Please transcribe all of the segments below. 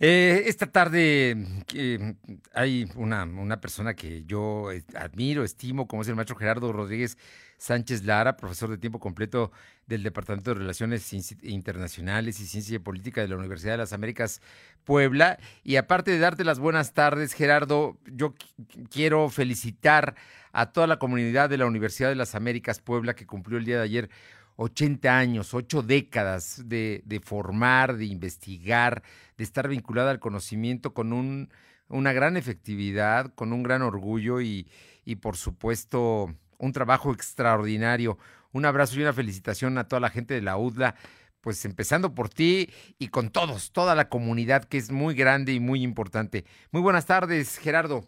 Eh, esta tarde hay una, una, persona que yo eh, admiro, estimo, como es el maestro Gerardo Rodríguez Sánchez Lara, profesor de tiempo completo del Departamento de Relaciones Internacionales y Ciencia y Política de la Universidad de las Américas Puebla. Y aparte de darte las buenas tardes, Gerardo, yo quiero felicitar a toda la comunidad de la Universidad de las Américas Puebla que cumplió el día de ayer 80 años, 8 décadas de, formar, de investigar, de estar vinculada al conocimiento con un, una gran efectividad, con un gran orgullo y, por supuesto un trabajo extraordinario. Un abrazo y una felicitación a toda la gente de la UDLA, pues empezando por ti y con todos, toda la comunidad que es muy grande y muy importante. Muy buenas tardes, Gerardo.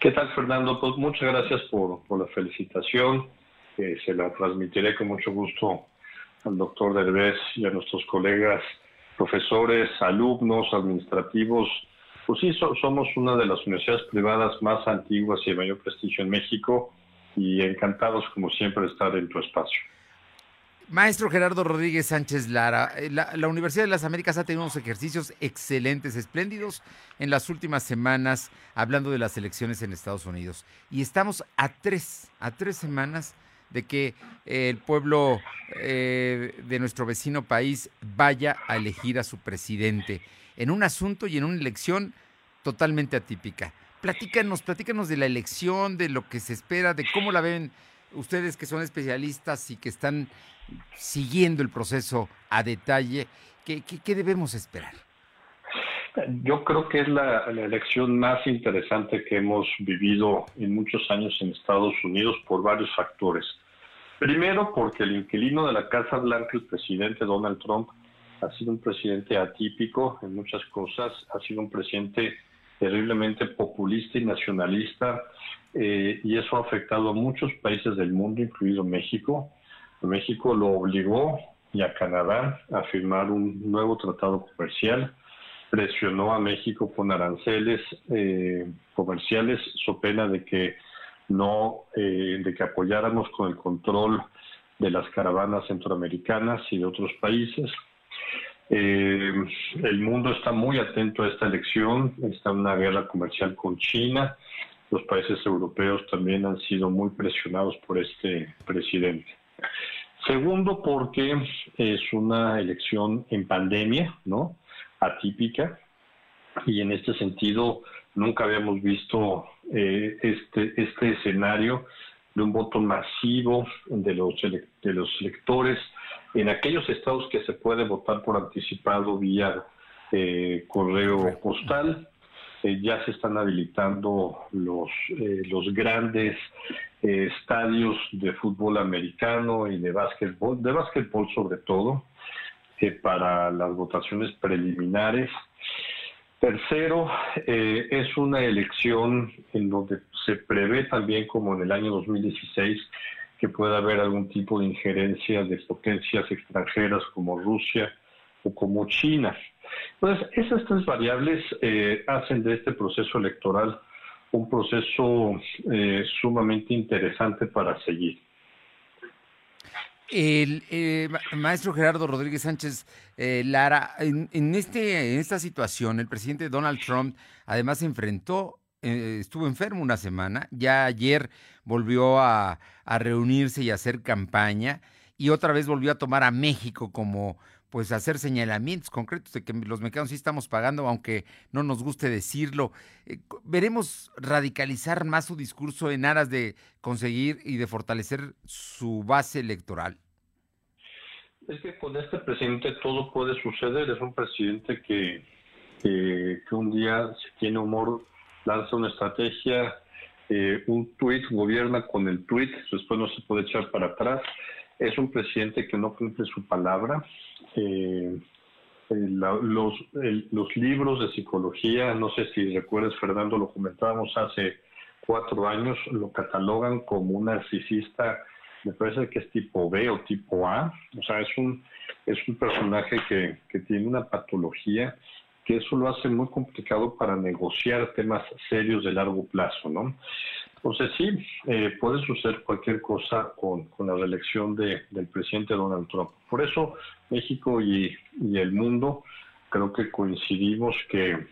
¿Qué tal, Fernando? Pues muchas gracias por la felicitación se la transmitiré con mucho gusto al doctor Derbez y a nuestros colegas profesores, alumnos, administrativos. Pues sí, somos una de las universidades privadas más antiguas y de mayor prestigio en México y encantados como siempre de estar en tu espacio. Maestro Gerardo Rodríguez Sánchez Lara, eh, la, la, Universidad de las Américas ha tenido unos ejercicios excelentes, espléndidos en las últimas semanas, hablando de las elecciones en Estados Unidos. Y estamos a tres, a tres semanas de que el pueblo eh, de nuestro vecino país vaya a elegir a su presidente en un asunto y en una elección totalmente atípica. Platícanos, platícanos de la elección, de lo que se espera, de cómo la ven ustedes que son especialistas y que están siguiendo el proceso a detalle. ¿Qué, debemos esperar? Yo creo que es la, elección más interesante que hemos vivido en muchos años en Estados Unidos por varios factores. Primero, porque el inquilino de la Casa Blanca, el presidente Donald Trump, ha sido un presidente atípico en muchas cosas, ha sido un presidente terriblemente populista y nacionalista, eh, y eso ha afectado a muchos países del mundo, incluido México. México lo obligó y a Canadá a firmar un nuevo tratado comercial, presionó a México con aranceles eh, comerciales, so pena de que no eh, de que apoyáramos con el control de las caravanas centroamericanas y de otros países. Eh, el mundo está muy atento a esta elección, está una guerra comercial con China, los países europeos también han sido muy presionados por este presidente. Segundo, porque es una elección en pandemia, ¿no? Atípica, y en este sentido nunca habíamos visto eh, este, este escenario de un voto masivo de los, de los electores en aquellos estados que se puede votar por anticipado vía eh, correo postal. Eh, ya se están habilitando los, los grandes estadios de fútbol americano y de básquetbol, de básquetbol sobre todo, para las votaciones preliminares. Tercero, eh, es una elección en donde se prevé también, como en el año 2016, que pueda haber algún tipo de injerencia de potencias extranjeras como Rusia o como China. Entonces, esas tres variables eh, hacen de este proceso electoral un proceso eh, sumamente interesante para seguir. El eh, maestro Gerardo Rodríguez Sánchez eh, Lara, en, este, en esta situación, el presidente Donald Trump además se enfrentó, eh, estuvo enfermo una semana, ya ayer volvió a, a reunirse y a hacer campaña y otra vez volvió a tomar a México como pues hacer señalamientos concretos de que los mexicanos sí estamos pagando, aunque no nos guste decirlo. Eh, ¿Veremos radicalizar más su discurso en aras de conseguir y de fortalecer su base electoral? Es que con este presidente todo puede suceder. Es un presidente que, que, un día, si tiene humor, lanza una estrategia, eh, un tuit, gobierna con el tuit, después no se puede echar para atrás es un presidente que no cumple su palabra. Eh, los, los libros de psicología, no sé si recuerdas, Fernando, lo comentábamos hace cuatro años, lo catalogan como un narcisista, me parece que es tipo B o tipo A, o sea, es un, es un personaje que, que tiene una patología que eso lo hace muy complicado para negociar temas serios de largo plazo, ¿no? Entonces sí, eh, puede suceder cualquier cosa con, la reelección de, del presidente Donald Trump. Por eso México y, el mundo creo que coincidimos que,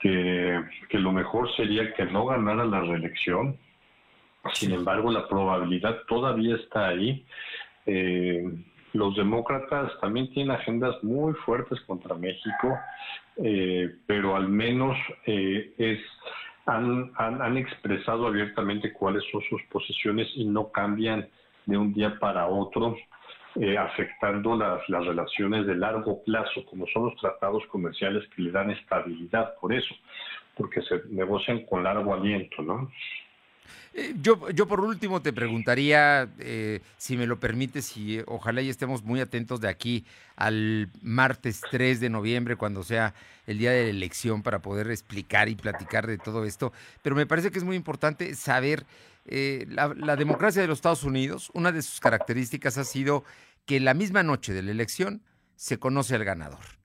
que, lo mejor sería que no ganara la reelección. Sin embargo, la probabilidad todavía está ahí. Eh, los demócratas también tienen agendas muy fuertes contra México, eh, pero al menos eh, es han, han, expresado abiertamente cuáles son sus posiciones y no cambian de un día para otro, eh, afectando las, las relaciones de largo plazo, como son los tratados comerciales que le dan estabilidad por eso, porque se negocian con largo aliento, ¿no? Eh, yo, yo por último te preguntaría, eh, si me lo permites, y ojalá y estemos muy atentos de aquí al martes 3 de noviembre, cuando sea el día de la elección, para poder explicar y platicar de todo esto. Pero me parece que es muy importante saber eh, la, democracia de los Estados Unidos. Una de sus características ha sido que la misma noche de la elección se conoce al ganador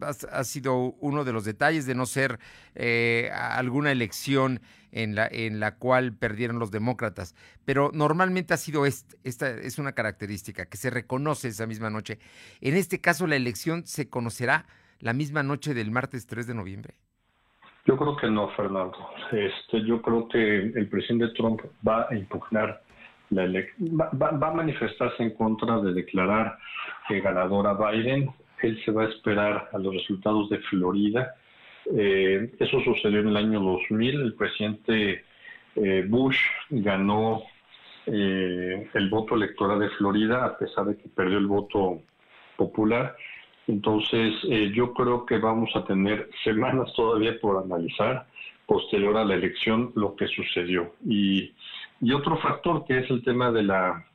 ha, sido uno de los detalles de no ser eh, alguna elección en la, en la cual perdieron los demócratas. Pero normalmente ha sido esta es una característica que se reconoce esa misma noche. En este caso, la elección se conocerá la misma noche del martes 3 de noviembre. Yo creo que no, Fernando. Este, yo creo que el presidente Trump va a impugnar la va, va, a manifestarse en contra de declarar que ganadora Biden él se va a esperar a los resultados de Florida. Eh, eso sucedió en el año 2000. El presidente eh, Bush ganó eh, el voto electoral de Florida a pesar de que perdió el voto popular. Entonces, yo creo que vamos a tener semanas todavía por analizar posterior a la elección lo que sucedió. Y, y otro factor que es el tema de la,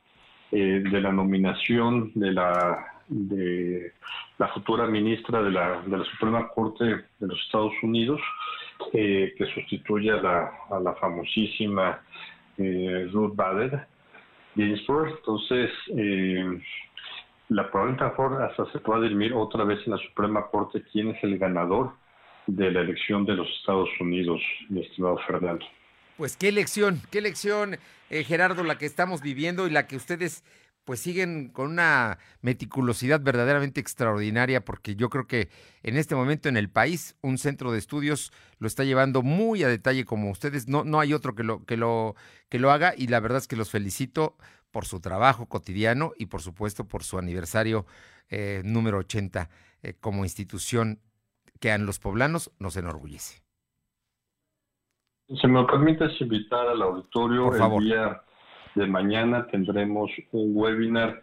de la nominación de la de la futura ministra de la, de la Suprema Corte de los Estados Unidos, eh, que sustituye a la, a la famosísima eh, Ruth Bader Ginsburg. Entonces, eh, la probabilidad hasta se puede dirimir otra vez en la Suprema Corte quién es el ganador de la elección de los Estados Unidos, mi estimado Fernando. Pues qué elección, qué elección, Gerardo, la que estamos viviendo y la que ustedes pues siguen con una meticulosidad verdaderamente extraordinaria, porque yo creo que en este momento en el país un centro de estudios lo está llevando muy a detalle como ustedes. No, no hay otro que lo, que lo, que lo haga, y la verdad es que los felicito por su trabajo cotidiano y por supuesto por su aniversario eh, número 80 eh, como institución que a los poblanos nos enorgullece. Si me permites invitar al auditorio por favor. el día de mañana tendremos un webinar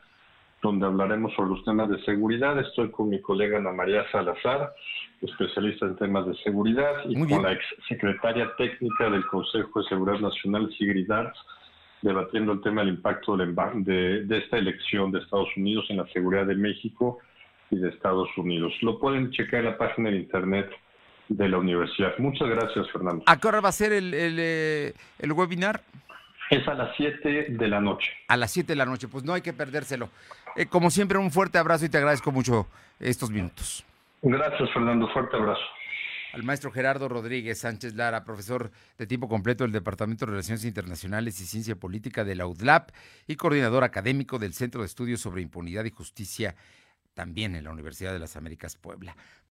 donde hablaremos sobre los temas de seguridad. Estoy con mi colega Ana María Salazar, especialista en temas de seguridad, y con la ex secretaria técnica del Consejo de Seguridad Nacional, Sigrid Arts, debatiendo el tema del impacto de, de esta elección de Estados Unidos en la seguridad de México y de Estados Unidos. Lo pueden checar en la página de internet de la universidad. Muchas gracias, Fernando. ¿A qué hora va a ser el, el, eh, el webinar? Es a las 7 de la noche. A las 7 de la noche, pues no hay que perdérselo. Eh, como siempre, un fuerte abrazo y te agradezco mucho estos minutos. Gracias, Fernando. Fuerte abrazo. Al maestro Gerardo Rodríguez Sánchez Lara, profesor de tiempo completo del Departamento de Relaciones Internacionales y Ciencia Política de la UDLAP y coordinador académico del Centro de Estudios sobre Impunidad y Justicia, también en la Universidad de las Américas Puebla.